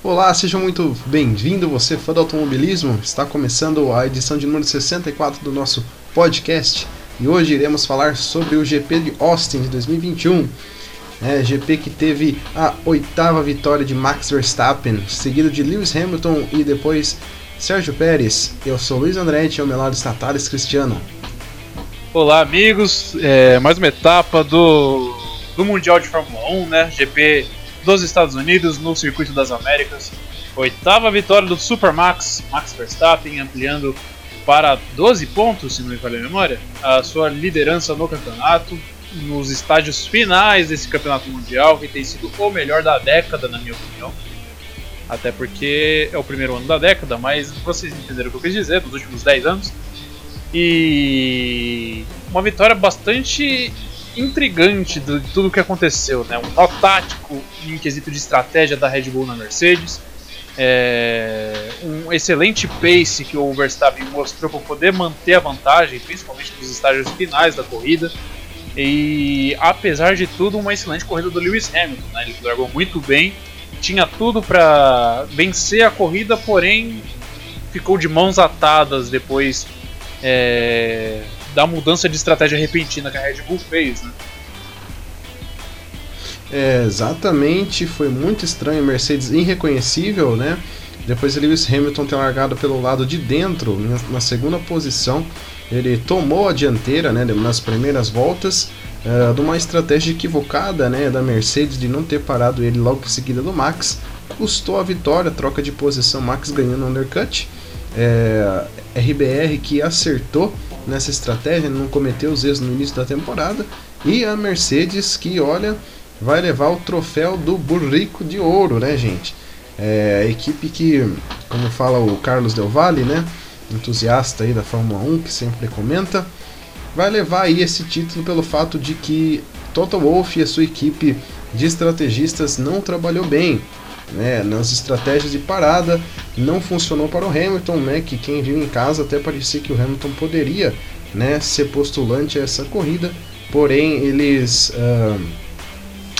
Olá, seja muito bem-vindo, você fã do automobilismo. Está começando a edição de número 64 do nosso podcast e hoje iremos falar sobre o GP de Austin de 2021. É, GP que teve a oitava vitória de Max Verstappen, seguido de Lewis Hamilton e depois Sérgio Pérez. Eu sou Luiz Andretti e ao meu lado está Thales Cristiano. Olá, amigos. É, mais uma etapa do, do Mundial de Fórmula 1, né? GP dos Estados Unidos no Circuito das Américas. Oitava vitória do Supermax, Max Verstappen, ampliando para 12 pontos, se não me falha a memória, a sua liderança no campeonato, nos estágios finais desse campeonato mundial, que tem sido o melhor da década, na minha opinião. Até porque é o primeiro ano da década, mas vocês entenderam o que eu quis dizer, dos últimos 10 anos. E uma vitória bastante intrigante de tudo o que aconteceu, né? Um nó tático em quesito de estratégia da Red Bull na Mercedes, é, um excelente pace que o Verstappen mostrou para poder manter a vantagem, principalmente nos estágios finais da corrida. E apesar de tudo, uma excelente corrida do Lewis Hamilton, né? Ele largou muito bem, tinha tudo para vencer a corrida, porém ficou de mãos atadas depois é, da mudança de estratégia repentina que a Red Bull fez, né? É, exatamente, foi muito estranho, Mercedes irreconhecível, né? Depois de Lewis Hamilton ter largado pelo lado de dentro, na segunda posição, ele tomou a dianteira, né, nas primeiras voltas, uh, de uma estratégia equivocada, né, da Mercedes de não ter parado ele logo em seguida do Max, custou a vitória, troca de posição, Max ganhando undercut, é, RBR que acertou nessa estratégia, não cometeu os erros no início da temporada, e a Mercedes que, olha, vai levar o troféu do Burrico de Ouro, né, gente? É a equipe que, como fala o Carlos Del Valle, né, entusiasta aí da Fórmula 1, que sempre comenta, vai levar aí esse título pelo fato de que Toto Wolff e a sua equipe de estrategistas não trabalhou bem. Né, nas estratégias de parada não funcionou para o Hamilton, né, que quem viu em casa até parecia que o Hamilton poderia né, ser postulante a essa corrida, porém eles uh,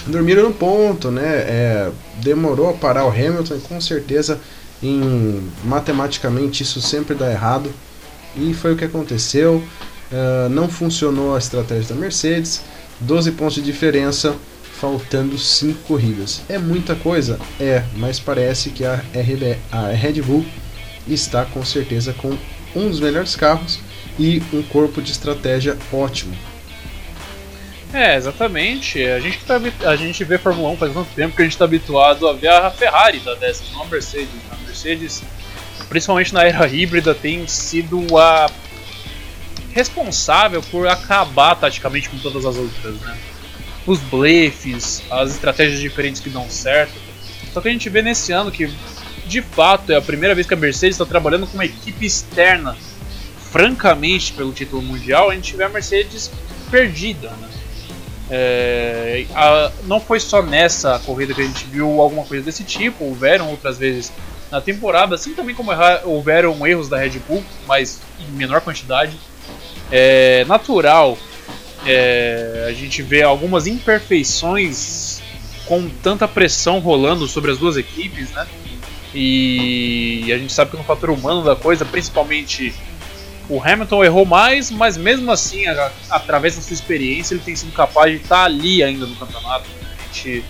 dormiram no ponto, né, é, demorou a parar o Hamilton e com certeza em, matematicamente isso sempre dá errado. E foi o que aconteceu, uh, não funcionou a estratégia da Mercedes, 12 pontos de diferença faltando 5 corridas. É muita coisa? É, mas parece que a, RB, a Red Bull está com certeza com um dos melhores carros e um corpo de estratégia ótimo. É, exatamente. A gente, tá, a gente vê Fórmula 1 faz tanto tempo que a gente está habituado a ver a Ferrari da dessas, não a Mercedes. A Mercedes, principalmente na era híbrida, tem sido a responsável por acabar taticamente com todas as outras, né? Os blefs, as estratégias diferentes que dão certo. Só que a gente vê nesse ano que, de fato, é a primeira vez que a Mercedes está trabalhando com uma equipe externa, francamente, pelo título mundial. A gente vê a Mercedes perdida. Né? É, a, não foi só nessa corrida que a gente viu alguma coisa desse tipo, houveram outras vezes na temporada, assim também como houveram erros da Red Bull, mas em menor quantidade. É natural é, a gente vê algumas imperfeições com tanta pressão rolando sobre as duas equipes, né? E a gente sabe que no fator humano da coisa, principalmente o Hamilton errou mais, mas mesmo assim, a, através da sua experiência, ele tem sido capaz de estar ali ainda no campeonato. A gente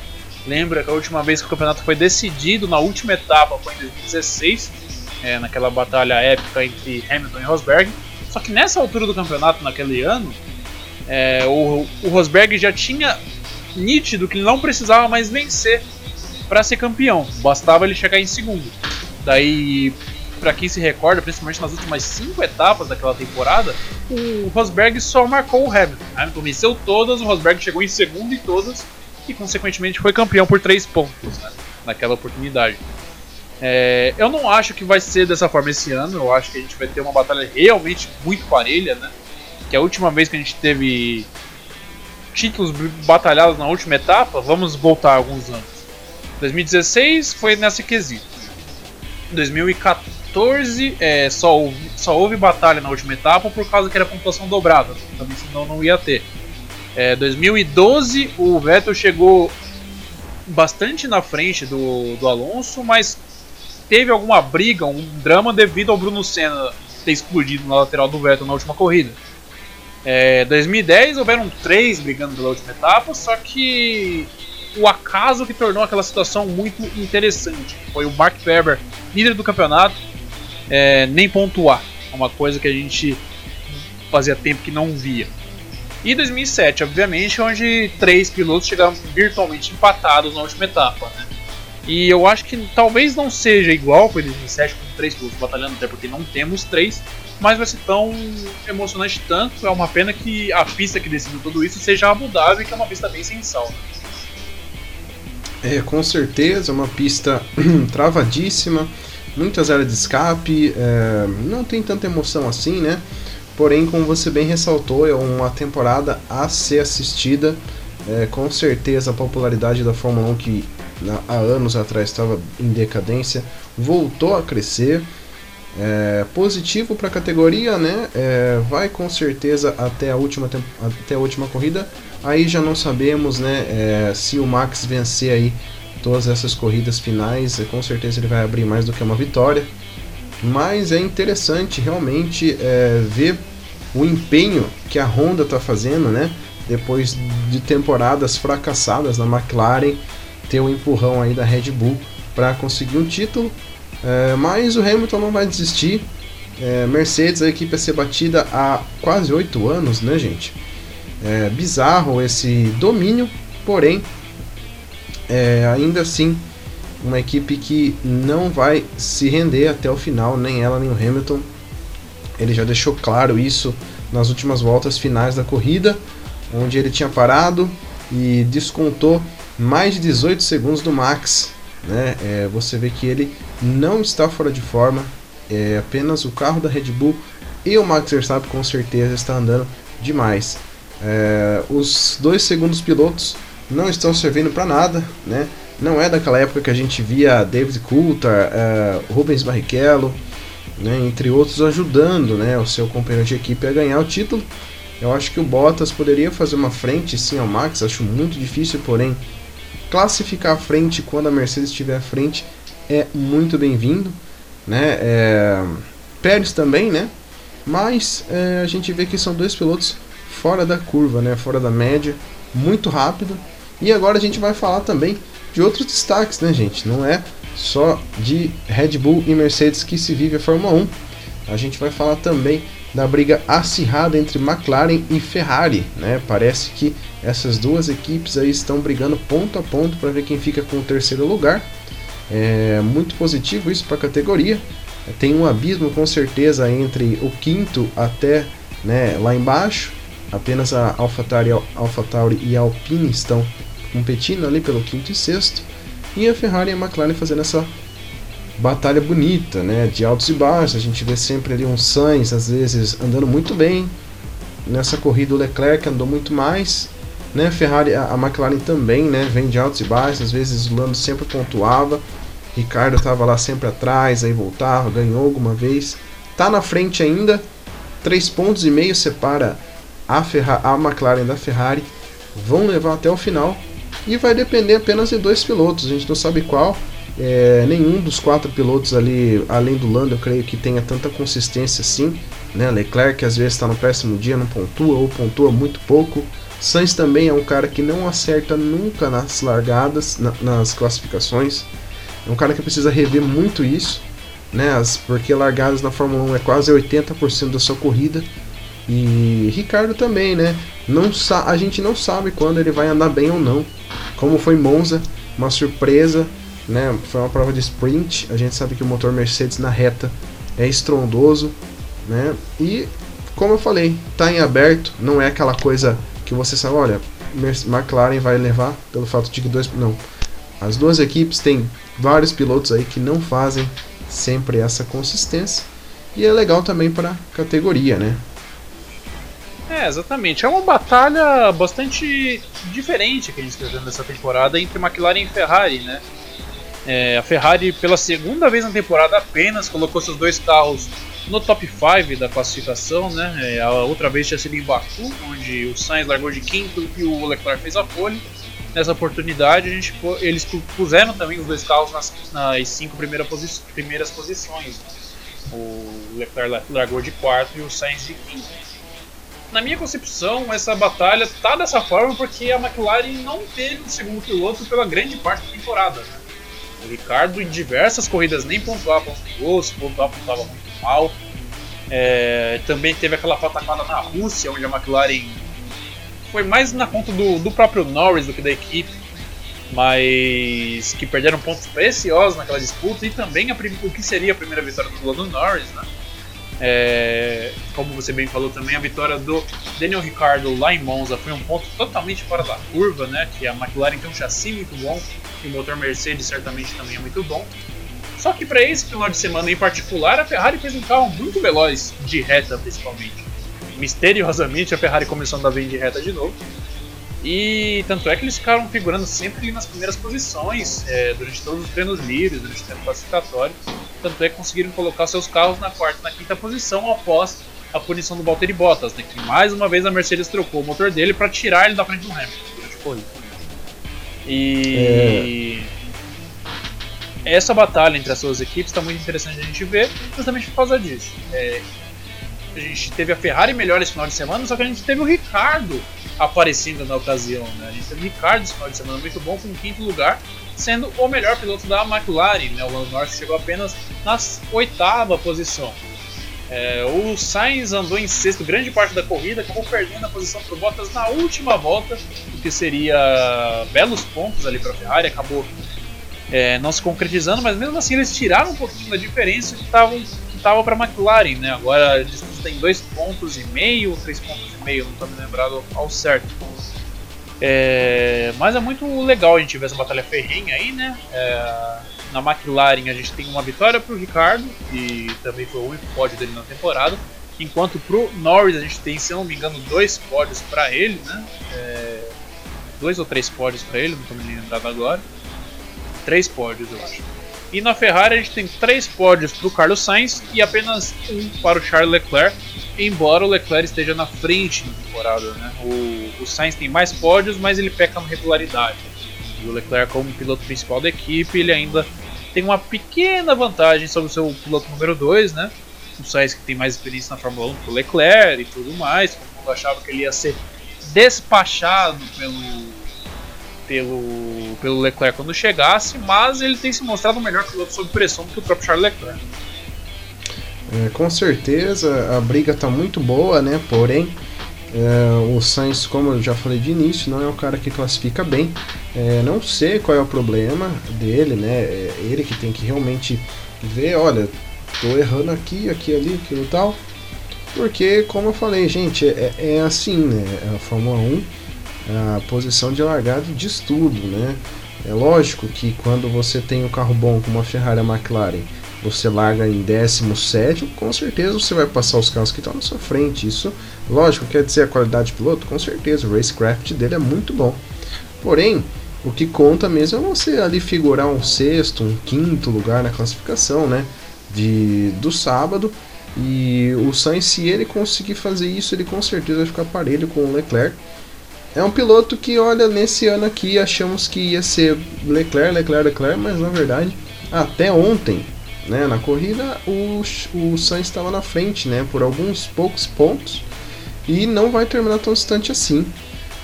lembra que a última vez que o campeonato foi decidido, na última etapa, foi em 2016, é, naquela batalha épica entre Hamilton e Rosberg. Só que nessa altura do campeonato, naquele ano, é, o, o Rosberg já tinha nítido que ele não precisava mais vencer para ser campeão, bastava ele chegar em segundo. Daí, para quem se recorda, principalmente nas últimas cinco etapas daquela temporada, o Rosberg só marcou o Hamilton. Hamilton venceu todas, o Rosberg chegou em segundo em todas e, consequentemente, foi campeão por três pontos né, naquela oportunidade. É, eu não acho que vai ser dessa forma esse ano, eu acho que a gente vai ter uma batalha realmente muito parelha, né? Que a última vez que a gente teve títulos batalhados na última etapa, vamos voltar alguns anos. 2016 foi nessa quesito. 2014 é, só, houve, só houve batalha na última etapa por causa que era pontuação dobrada, também senão não ia ter. É, 2012 o Vettel chegou bastante na frente do, do Alonso, mas teve alguma briga, um drama devido ao Bruno Senna ter explodido na lateral do Vettel na última corrida. É, 2010 houveram três brigando pela última etapa, só que o acaso que tornou aquela situação muito interessante. Foi o Mark Webber, líder do campeonato, é, nem pontuar. É uma coisa que a gente fazia tempo que não via. E 2007, obviamente, onde três pilotos chegaram virtualmente empatados na última etapa. Né? E eu acho que talvez não seja igual foi 2007 com três pilotos batalhando, até porque não temos três, mas vai ser tão emocionante tanto. É uma pena que a pista que decidiu tudo isso seja Abu Dhabi, que é uma pista bem sensal. É, com certeza, uma pista travadíssima, muitas áreas de escape, é, não tem tanta emoção assim, né? Porém, como você bem ressaltou, é uma temporada a ser assistida. É, com certeza a popularidade da Fórmula 1, que há anos atrás estava em decadência, voltou a crescer. É, positivo para a categoria, né? É, vai com certeza até a última até a última corrida. Aí já não sabemos, né? É, se o Max vencer aí todas essas corridas finais, com certeza ele vai abrir mais do que uma vitória. Mas é interessante realmente é, ver o empenho que a Honda está fazendo, né? Depois de temporadas fracassadas na McLaren, ter o um empurrão aí da Red Bull para conseguir um título. É, mas o Hamilton não vai desistir. É, Mercedes, a equipe a ser batida há quase oito anos, né, gente? É bizarro esse domínio, porém, é, ainda assim, uma equipe que não vai se render até o final, nem ela nem o Hamilton. Ele já deixou claro isso nas últimas voltas finais da corrida, onde ele tinha parado e descontou mais de 18 segundos do Max. Né? É, você vê que ele não está fora de forma, é apenas o carro da Red Bull e o Max Verstappen com certeza está andando demais. É, os dois segundos pilotos não estão servindo para nada, né? Não é daquela época que a gente via David Coulthard, é, Rubens Barrichello, né, entre outros, ajudando né, o seu companheiro de equipe a ganhar o título. Eu acho que o Bottas poderia fazer uma frente sim ao Max, acho muito difícil, porém, classificar a frente quando a Mercedes estiver à frente é muito bem-vindo. Né? É, Pérez também, né? Mas é, a gente vê que são dois pilotos fora da curva, né? Fora da média, muito rápido. E agora a gente vai falar também de outros destaques, né, gente? Não é só de Red Bull e Mercedes que se vive a Fórmula 1. A gente vai falar também da briga acirrada entre McLaren e Ferrari, né? Parece que essas duas equipes aí estão brigando ponto a ponto para ver quem fica com o terceiro lugar. É muito positivo isso para a categoria. Tem um abismo com certeza entre o quinto até né, lá embaixo. Apenas a AlphaTauri, AlphaTauri e a Alpine estão competindo ali pelo quinto e sexto. E a Ferrari e a McLaren fazendo essa batalha bonita, né? De altos e baixos. A gente vê sempre ali um Sainz, às vezes, andando muito bem. Nessa corrida o Leclerc andou muito mais. Né? A Ferrari, a, McLaren também, né? Vem de altos e baixos. Às vezes o Lando sempre pontuava. Ricardo estava lá sempre atrás, aí voltava, ganhou alguma vez. Tá na frente ainda. Três pontos e meio separa a, Ferra a McLaren da Ferrari vão levar até o final e vai depender apenas de dois pilotos. A gente não sabe qual. É, nenhum dos quatro pilotos ali, além do Lando, eu creio que tenha tanta consistência assim. Né? Leclerc às vezes está no péssimo dia, não pontua ou pontua muito pouco. Sainz também é um cara que não acerta nunca nas largadas, na, nas classificações. É um cara que precisa rever muito isso, né? As, porque largadas na Fórmula 1 é quase 80% da sua corrida. E Ricardo também, né? Não a gente não sabe quando ele vai andar bem ou não. Como foi Monza, uma surpresa, né? Foi uma prova de sprint. A gente sabe que o motor Mercedes na reta é estrondoso, né? E como eu falei, tá em aberto, não é aquela coisa que você sabe, olha, McLaren vai levar pelo fato de que dois não. As duas equipes têm vários pilotos aí que não fazem sempre essa consistência. E é legal também para categoria, né? É, exatamente. É uma batalha bastante diferente que a gente está vendo nessa temporada entre McLaren e Ferrari, né? É, a Ferrari, pela segunda vez na temporada apenas, colocou seus dois carros no top 5 da classificação, né? É, a outra vez tinha sido em Baku, onde o Sainz largou de quinto e o Leclerc fez a pole. nessa oportunidade a gente, eles puseram também os dois carros nas, nas cinco posi primeiras posições. O Leclerc largou de quarto e o Sainz de quinto. Na minha concepção, essa batalha tá dessa forma porque a McLaren não teve um segundo piloto pela grande parte da temporada. Né? O Ricardo, em diversas corridas, nem pontuava pontuou, se pontuava, pontuava muito mal. É, também teve aquela patacada na Rússia, onde a McLaren foi mais na conta do, do próprio Norris do que da equipe, mas que perderam pontos preciosos naquela disputa e também a, o que seria a primeira vitória do Lando Norris, né? É, como você bem falou também, a vitória do Daniel Ricciardo lá em Monza foi um ponto totalmente fora da curva, né? Que a McLaren tem um chassi muito bom e o motor Mercedes certamente também é muito bom. Só que para esse final de semana em particular, a Ferrari fez um carro muito veloz, de reta principalmente. Misteriosamente, a Ferrari começou a andar bem de reta de novo. E tanto é que eles ficaram figurando sempre nas primeiras posições é, durante todos os treinos livres, durante o tempo classificatório. Tanto é que conseguiram colocar seus carros na quarta na quinta posição após a punição do Valtteri Bottas, né, que mais uma vez a Mercedes trocou o motor dele para tirar ele da frente do Hamilton durante a corrida. E. É essa batalha entre as duas equipes está muito interessante a gente ver, justamente por causa disso. É, a gente teve a Ferrari melhor esse final de semana, só que a gente teve o Ricardo aparecendo na ocasião. Né? A gente teve o Ricardo esse final de semana muito bom, com quinto lugar, sendo o melhor piloto da McLaren. Né? O Lando Norris chegou apenas na oitava posição. É, o Sainz andou em sexto grande parte da corrida, acabou perdendo a posição para o Bottas na última volta, o que seria belos pontos ali para a Ferrari, acabou é, não se concretizando, mas mesmo assim eles tiraram um pouquinho da diferença que estavam que estava para a McLaren, né? Agora eles têm dois pontos e meio, três pontos e meio, não estou me lembrado ao certo. É, mas é muito legal a gente ver essa batalha ferrenha aí, né? É, na McLaren a gente tem uma vitória para o Ricardo, que também foi o único pódio dele na temporada. Enquanto para o Norris a gente tem, se não me engano, dois pódios para ele, né? É, dois ou três pódios para ele, não estou me lembrado agora três pódios, eu acho. E na Ferrari a gente tem três pódios para o Carlos Sainz e apenas um para o Charles Leclerc, embora o Leclerc esteja na frente na temporada. Né? O, o Sainz tem mais pódios, mas ele peca na regularidade. E o Leclerc, como piloto principal da equipe, ele ainda tem uma pequena vantagem sobre o seu piloto número 2, né? O Sainz que tem mais experiência na Fórmula 1 que o Leclerc e tudo mais. Todo mundo achava que ele ia ser despachado pelo pelo, pelo Leclerc quando chegasse, mas ele tem se mostrado o melhor piloto sob pressão do que o próprio Charles Leclerc. É, com certeza a briga está muito boa, né? Porém, é, o Sainz, como eu já falei de início, não é um cara que classifica bem. É, não sei qual é o problema dele, né? É ele que tem que realmente ver, olha, tô errando aqui, aqui, ali, aquilo tal. Porque, como eu falei, gente, é, é assim, né? A Fórmula 1 a posição de largada diz tudo, né? É lógico que quando você tem um carro bom como a Ferrari a McLaren, você larga em 17, com certeza você vai passar os carros que estão na sua frente. Isso, lógico, quer dizer a qualidade de piloto? Com certeza, o racecraft dele é muito bom. Porém, o que conta mesmo é você ali figurar um sexto, um quinto lugar na classificação, né? De, do sábado. E o Sainz, se ele conseguir fazer isso, ele com certeza vai ficar parelho com o Leclerc. É um piloto que, olha, nesse ano aqui achamos que ia ser Leclerc, Leclerc, Leclerc, mas na verdade, até ontem, né, na corrida, o, o Sainz estava na frente, né, por alguns poucos pontos e não vai terminar tão distante assim.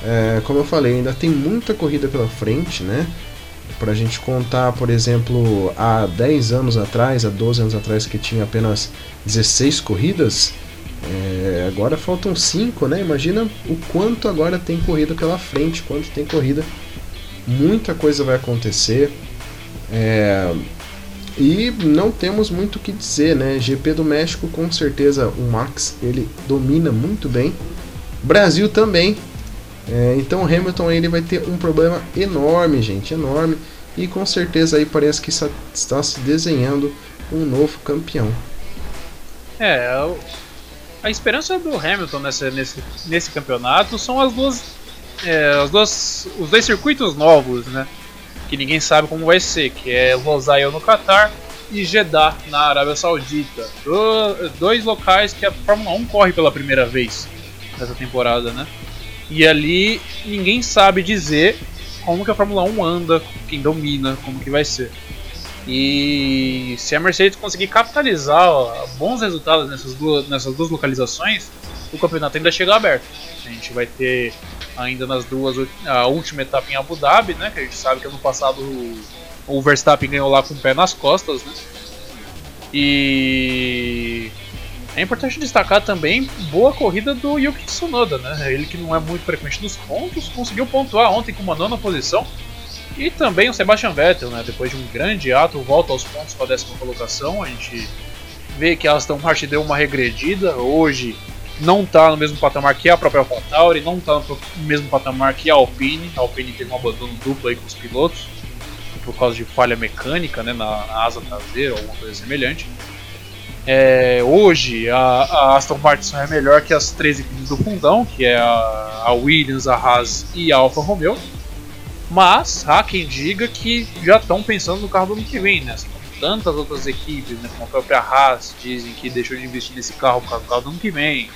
É, como eu falei, ainda tem muita corrida pela frente, né? Para a gente contar, por exemplo, há 10 anos atrás, há 12 anos atrás, que tinha apenas 16 corridas, é, agora faltam cinco, né? Imagina o quanto agora tem corrida pela frente, quanto tem corrida. Muita coisa vai acontecer. É, e não temos muito o que dizer, né? GP do México, com certeza o Max ele domina muito bem. Brasil também. É, então Hamilton ele vai ter um problema enorme, gente, enorme. E com certeza aí parece que está se desenhando um novo campeão. É, a esperança do Hamilton nesse, nesse, nesse campeonato são as duas, é, as duas, os dois circuitos novos, né? Que ninguém sabe como vai ser, que é Losail no Qatar e Jeddah na Arábia Saudita. Do, dois locais que a Fórmula 1 corre pela primeira vez nessa temporada, né? E ali ninguém sabe dizer como que a Fórmula 1 anda, quem domina, como que vai ser. E se a Mercedes conseguir capitalizar bons resultados nessas duas, nessas duas localizações, o campeonato ainda chega aberto. A gente vai ter ainda nas duas a última etapa em Abu Dhabi, né? Que a gente sabe que ano passado o, o Verstappen ganhou lá com o pé nas costas, né? E é importante destacar também boa corrida do Yuki Tsunoda, né? Ele que não é muito frequente nos pontos, conseguiu pontuar ontem com uma nona posição. E também o Sebastian Vettel, né? Depois de um grande ato, volta aos pontos com a décima colocação. A gente vê que a Aston Martin deu uma regredida. Hoje não está no mesmo patamar que a própria AlphaTauri, não está no mesmo patamar que a Alpine. A Alpine teve um abandono duplo aí com os pilotos por causa de falha mecânica né, na, na asa traseira ou alguma coisa semelhante. É, hoje a, a, Aston Martin só é melhor que as três equipes do fundão, que é a, a Williams, a Haas e a Alfa Romeo. Mas há quem diga que já estão pensando no carro do ano que vem, né? Tantas outras equipes, né, como a própria Haas, dizem que deixou de investir nesse carro por causa do carro do ano que vem.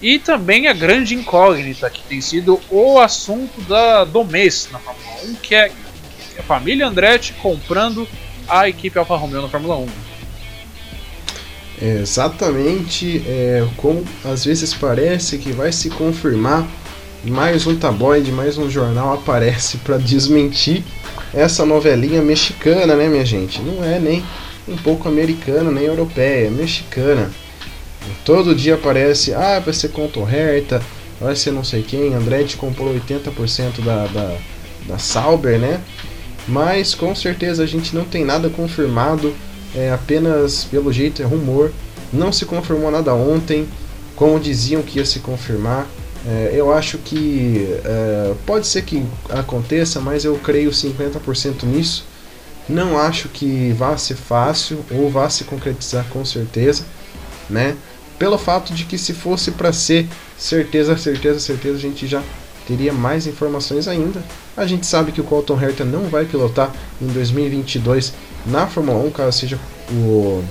E também a grande incógnita que tem sido o assunto da, do mês na Fórmula 1, que é a família Andretti comprando a equipe Alfa Romeo na Fórmula 1. Exatamente, é, como às vezes parece que vai se confirmar, mais um tabloide, mais um jornal aparece para desmentir essa novelinha mexicana, né, minha gente? Não é nem um pouco americana, nem europeia, é mexicana. Todo dia aparece, ah, vai ser Conto Herta, vai ser não sei quem, Andretti comprou 80% da, da, da Sauber, né? Mas com certeza a gente não tem nada confirmado, é apenas pelo jeito é rumor. Não se confirmou nada ontem, como diziam que ia se confirmar. É, eu acho que é, pode ser que aconteça, mas eu creio 50% nisso. Não acho que vá ser fácil ou vá se concretizar com certeza, né? Pelo fato de que se fosse para ser certeza, certeza, certeza, a gente já teria mais informações ainda. A gente sabe que o Colton Herta não vai pilotar em 2022 na Fórmula 1, caso seja o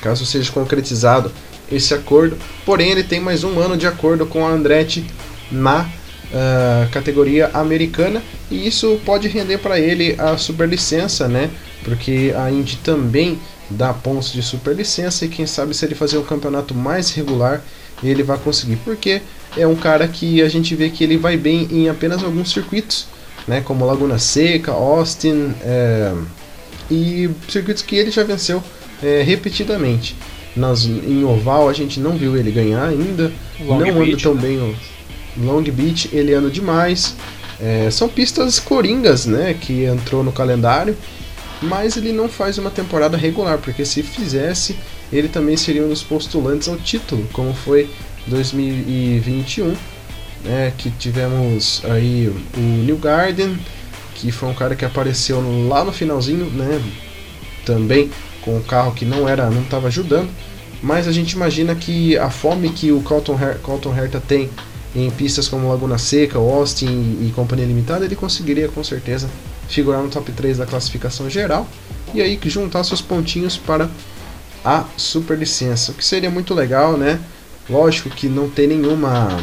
caso seja concretizado esse acordo. Porém, ele tem mais um ano de acordo com a Andretti na uh, categoria americana e isso pode render para ele a superlicença, né? Porque a Indy também dá pontos de superlicença e quem sabe se ele fazer um campeonato mais regular ele vai conseguir. Porque é um cara que a gente vê que ele vai bem em apenas alguns circuitos, né, como Laguna Seca, Austin é, e circuitos que ele já venceu é, repetidamente. Nas, em oval a gente não viu ele ganhar ainda, Long não Beach, anda tão né? bem o Long Beach, ele anda demais. É, são pistas coringas, né, que entrou no calendário, mas ele não faz uma temporada regular, porque se fizesse, ele também seria um dos postulantes ao título, como foi 2021, né, que tivemos aí o New Garden, que foi um cara que apareceu lá no finalzinho, né, também com um carro que não era, não estava ajudando, mas a gente imagina que a fome que o Colton, Her Herta tem em pistas como Laguna Seca, Austin e, e Companhia Limitada, ele conseguiria com certeza figurar no top 3 da classificação geral e aí juntar seus pontinhos para a superlicença, o que seria muito legal, né? Lógico que não tem nenhuma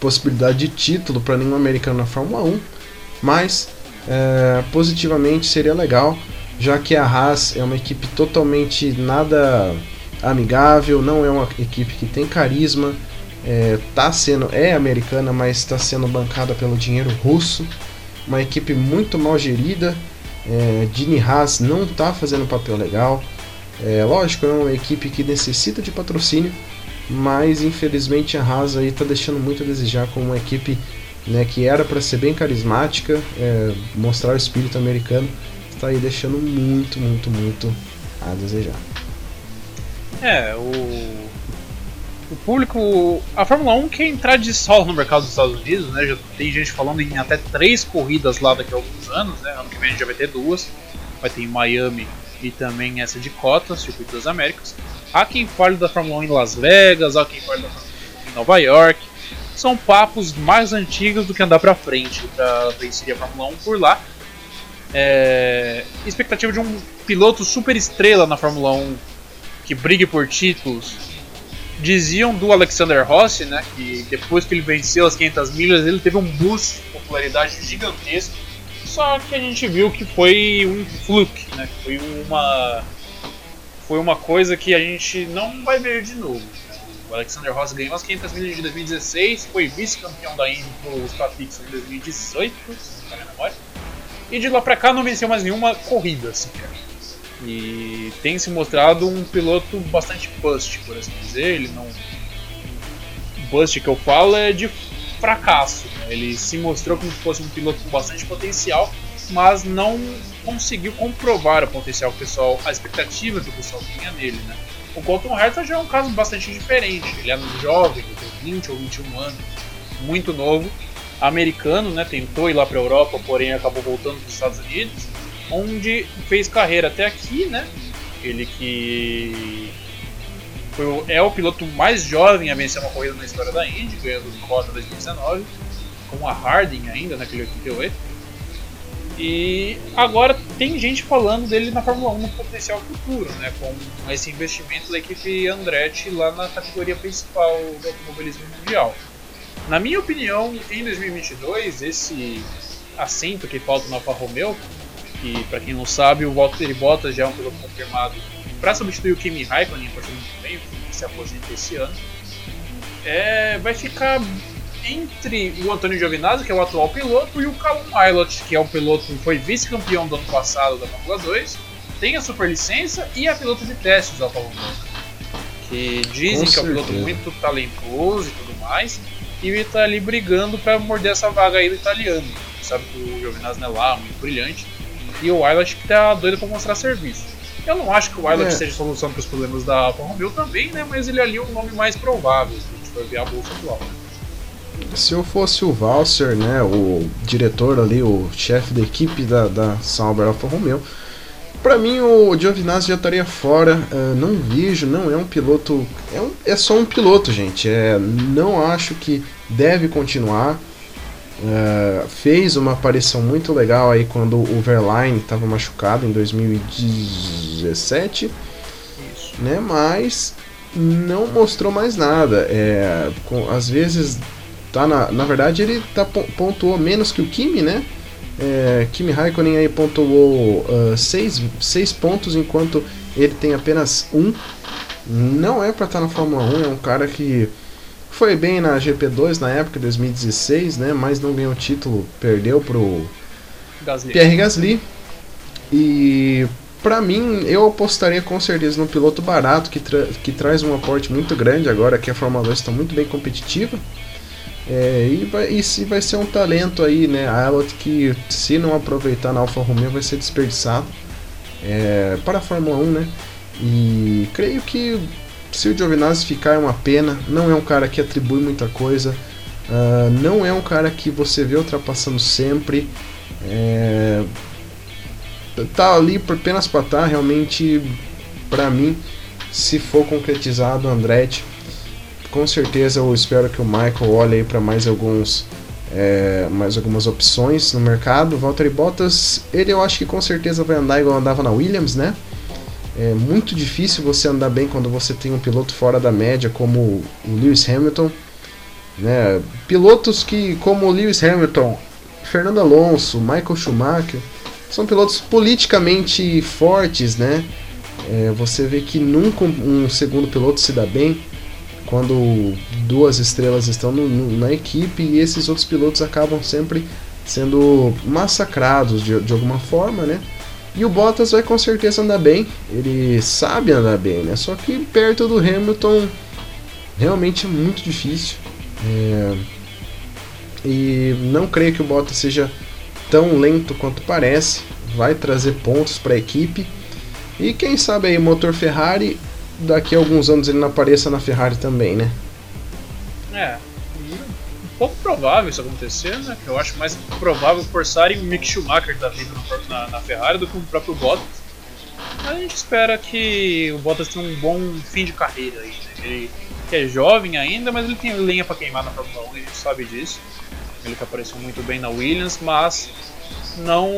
possibilidade de título para nenhum americano na Fórmula 1, mas é, positivamente seria legal, já que a Haas é uma equipe totalmente nada amigável, não é uma equipe que tem carisma, é, tá sendo é americana, mas está sendo bancada pelo dinheiro russo, uma equipe muito mal gerida. É, Dini Haas não está fazendo papel legal. É lógico, é uma equipe que necessita de patrocínio, mas infelizmente a Haas aí está deixando muito a desejar como uma equipe né, que era para ser bem carismática, é, mostrar o espírito americano, está aí deixando muito, muito, muito a desejar. É, o, o público. A Fórmula 1 quer entrar de solo no mercado dos Estados Unidos, né? Já tem gente falando em até três corridas lá daqui a alguns anos, né? Ano que vem a gente já vai ter duas. Vai ter em Miami e também essa de Cotas, Circuito das Américas. Há quem fale da Fórmula 1 em Las Vegas, há quem fale da Fórmula 1 em Nova York. São papos mais antigos do que andar pra frente para vencer a Fórmula 1 por lá. É... Expectativa de um piloto super estrela na Fórmula 1 que brigue por títulos Diziam do Alexander Rossi, né, que depois que ele venceu as 500 milhas, ele teve um boost de popularidade gigantesco. Só que a gente viu que foi um fluke, né, foi uma foi uma coisa que a gente não vai ver de novo. O Alexander Rossi ganhou as 500 milhas de 2016, foi vice-campeão da Indy pro Statix em 2018, se não me. E de lá pra cá não venceu mais nenhuma corrida sequer. E tem se mostrado um piloto bastante bust, por assim dizer. Ele não. Bust que eu falo é de fracasso. Né? Ele se mostrou como se fosse um piloto com bastante potencial, mas não conseguiu comprovar o potencial pessoal, a expectativa que o pessoal tinha nele, né? O Colton Herta já é um caso bastante diferente. Ele é jovem, ele tem 20 ou 21 anos, muito novo, americano, né? Tentou ir lá para a Europa, porém acabou voltando para os Estados Unidos, onde fez carreira até aqui, né? Ele que foi o, é o piloto mais jovem a vencer uma corrida na história da Indy, ganhando o Cota 2019, com a Harding ainda naquele 88. E agora tem gente falando dele na Fórmula 1 no potencial futuro, né? Com esse investimento da equipe Andretti lá na categoria principal do automobilismo mundial. Na minha opinião, em 2022, esse assento que falta na Alfa Romeo, que para quem não sabe, o Valtteri Bottas já é um piloto confirmado para substituir o Kimi Raikkonen a partir do que se aposenta esse ano, é, vai ficar entre o Antônio Giovinazzi, que é o atual piloto, e o Callum Pilot, que é o piloto que foi vice-campeão do ano passado da Fórmula 2, tem a superlicença e a piloto de testes da Fórmula 1. Que dizem Com que é um piloto muito talentoso e tudo mais, e está ali brigando para morder essa vaga aí do italiano. Sabe que o Giovinazzi não é lá, muito brilhante, e o Pilot que tá doido para mostrar serviço. Eu não acho que o Pilot é. seja solução para os problemas da Alfa Romeo também, né? Mas ele é ali é um nome mais provável, se a gente for ver a bolsa atual. Se eu fosse o Valser, né, o diretor ali, o chefe da equipe da, da Sauber Alfa Romeo, para mim o Giovinazzi já estaria fora. Uh, não vejo, não é um piloto, é, um, é só um piloto, gente. É, não acho que deve continuar. Uh, fez uma aparição muito legal aí quando o Verline estava machucado em 2017, Isso. né? Mas não mostrou mais nada. É, com, às vezes tá na, na verdade ele tá, pontuou menos que o Kimi, né? É, Kimi Raikkonen aí pontuou 6 uh, pontos enquanto ele tem apenas um. Não é para estar tá na Fórmula 1, é um cara que foi bem na GP2 na época, 2016, né? Mas não ganhou o título, perdeu pro Gasly. Pierre Gasly. E para mim, eu apostaria com certeza no piloto barato que, tra que traz um aporte muito grande agora que a Fórmula 2 está muito bem competitiva. É, e, vai, e vai ser um talento aí, né? Abbott que se não aproveitar na Alfa Romeo vai ser desperdiçado é, para a Fórmula 1, né? E creio que se o Giovinazzi ficar é uma pena. Não é um cara que atribui muita coisa. Uh, não é um cara que você vê ultrapassando sempre. É, tá ali apenas para estar. Tá, realmente, para mim, se for concretizado, Andretti com certeza eu espero que o Michael olhe aí para mais alguns é, mais algumas opções no mercado. Valtteri Bottas, ele eu acho que com certeza vai andar igual andava na Williams, né? É muito difícil você andar bem quando você tem um piloto fora da média como o Lewis Hamilton, né? Pilotos que como o Lewis Hamilton, Fernando Alonso, Michael Schumacher, são pilotos politicamente fortes, né? É, você vê que nunca um segundo piloto se dá bem quando duas estrelas estão no, no, na equipe e esses outros pilotos acabam sempre sendo massacrados de, de alguma forma, né? E o Bottas vai com certeza andar bem, ele sabe andar bem, né? Só que perto do Hamilton realmente é muito difícil. É... E não creio que o Bottas seja tão lento quanto parece. Vai trazer pontos para a equipe. E quem sabe aí, motor Ferrari daqui a alguns anos ele não apareça na Ferrari também, né? É. Um pouco provável isso acontecer, né? Eu acho mais provável forçarem o Mick Schumacher da vida na, na Ferrari do que o próprio Bottas. Mas a gente espera que o Bottas tenha um bom fim de carreira aí. Né? Ele que é jovem ainda, mas ele tem lenha para queimar na Fórmula 1, a gente sabe disso. Ele que apareceu muito bem na Williams, mas não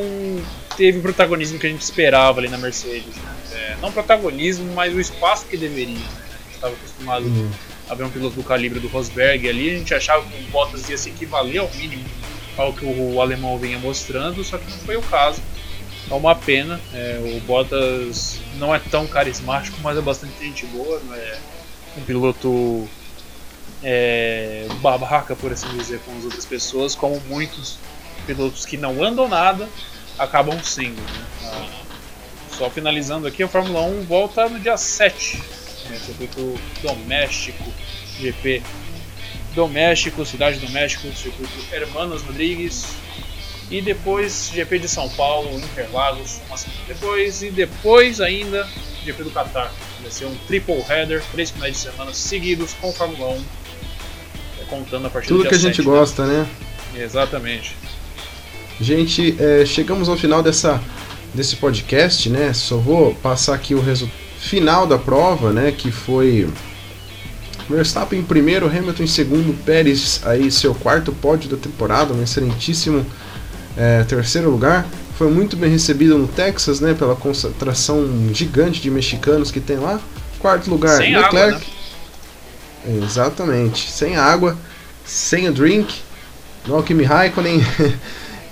teve o protagonismo que a gente esperava ali na Mercedes. Né? É, não protagonismo, mas o espaço que deveria. Né? A gente estava acostumado uhum. haver um piloto do calibre do Rosberg ali, a gente achava que o Bottas ia se equivaler ao mínimo ao que o alemão vinha mostrando, só que não foi o caso. É uma pena, é, o Bottas não é tão carismático, mas é bastante gente boa, não é um piloto é, babaca, por assim dizer, com as outras pessoas, como muitos pilotos que não andam nada acabam sendo. Né? Só finalizando aqui, a Fórmula 1 volta no dia 7, né? circuito doméstico, GP doméstico, Cidade do México, circuito Hermanos Rodrigues. E depois GP de São Paulo, Interlagos, uma semana depois. E depois ainda GP do Qatar. Vai ser um triple header, três finais de semana seguidos com Fórmula 1. É, contando a partir Tudo do dia que a gente 7, gosta, né? né? Exatamente. Gente, é, chegamos ao final dessa, desse podcast, né? Só vou passar aqui o resultado final da prova, né? Que foi Verstappen em primeiro, Hamilton em segundo, Pérez aí seu quarto pódio da temporada, um excelentíssimo é, terceiro lugar. Foi muito bem recebido no Texas, né? Pela concentração gigante de mexicanos que tem lá. Quarto lugar, Sem Leclerc. água, né? Exatamente, sem água, sem o drink, no Kimi Raikkonen.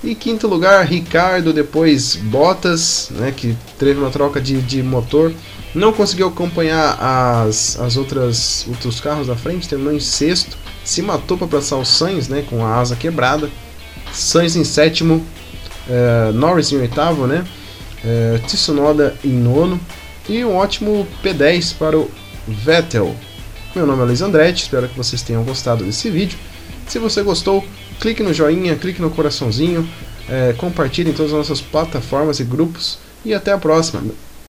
e quinto lugar, Ricardo, depois Bottas, né, que teve uma troca de, de motor. Não conseguiu acompanhar as, as outras outros carros da frente, terminou em sexto. Se matou para passar o Sainz, né, com a asa quebrada. Sainz em sétimo, eh, Norris em oitavo, né? eh, Tsunoda em nono. E um ótimo P10 para o Vettel. Meu nome é Luiz Andretti, espero que vocês tenham gostado desse vídeo. Se você gostou, clique no joinha, clique no coraçãozinho, eh, compartilhe em todas as nossas plataformas e grupos. E até a próxima.